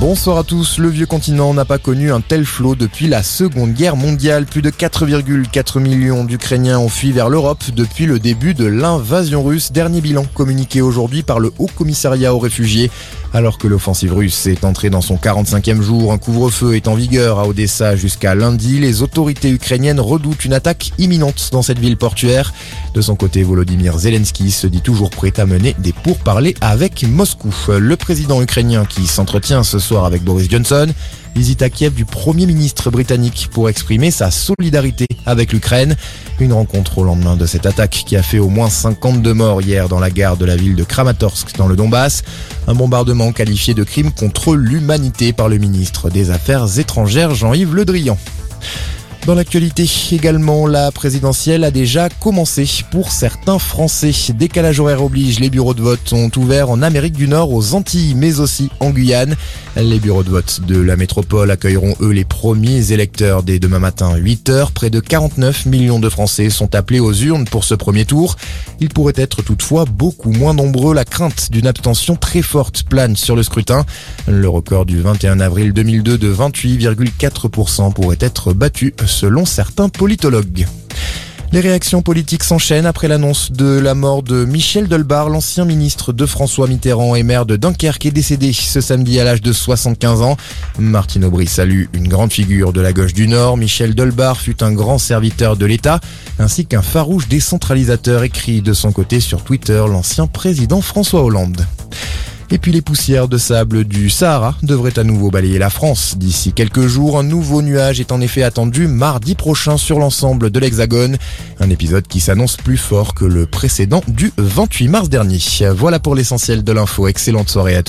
Bonsoir à tous. Le vieux continent n'a pas connu un tel flot depuis la Seconde Guerre mondiale. Plus de 4,4 millions d'Ukrainiens ont fui vers l'Europe depuis le début de l'invasion russe. Dernier bilan communiqué aujourd'hui par le Haut Commissariat aux réfugiés. Alors que l'offensive russe est entrée dans son 45e jour, un couvre-feu est en vigueur à Odessa jusqu'à lundi. Les autorités ukrainiennes redoutent une attaque imminente dans cette ville portuaire. De son côté, Volodymyr Zelensky se dit toujours prêt à mener des pourparlers avec Moscou. Le président ukrainien qui s'entretient ce soir avec Boris Johnson visite à Kiev du Premier ministre britannique pour exprimer sa solidarité avec l'Ukraine. Une rencontre au lendemain de cette attaque qui a fait au moins 52 morts hier dans la gare de la ville de Kramatorsk dans le Donbass. Un bombardement qualifié de crime contre l'humanité par le ministre des Affaires étrangères Jean-Yves Le Drian. Dans l'actualité également, la présidentielle a déjà commencé pour certains Français. Décalage horaire oblige, les bureaux de vote sont ouverts en Amérique du Nord, aux Antilles, mais aussi en Guyane. Les bureaux de vote de la métropole accueilleront eux les premiers électeurs dès demain matin 8 h Près de 49 millions de Français sont appelés aux urnes pour ce premier tour. Ils pourraient être toutefois beaucoup moins nombreux. La crainte d'une abstention très forte plane sur le scrutin. Le record du 21 avril 2002 de 28,4% pourrait être battu selon certains politologues. Les réactions politiques s'enchaînent après l'annonce de la mort de Michel Delbar, l'ancien ministre de François Mitterrand et maire de Dunkerque est décédé ce samedi à l'âge de 75 ans. Martine Aubry salue une grande figure de la gauche du Nord. Michel Delbar fut un grand serviteur de l'État ainsi qu'un farouche décentralisateur écrit de son côté sur Twitter l'ancien président François Hollande. Et puis les poussières de sable du Sahara devraient à nouveau balayer la France. D'ici quelques jours, un nouveau nuage est en effet attendu mardi prochain sur l'ensemble de l'Hexagone. Un épisode qui s'annonce plus fort que le précédent du 28 mars dernier. Voilà pour l'essentiel de l'info. Excellente soirée à tous.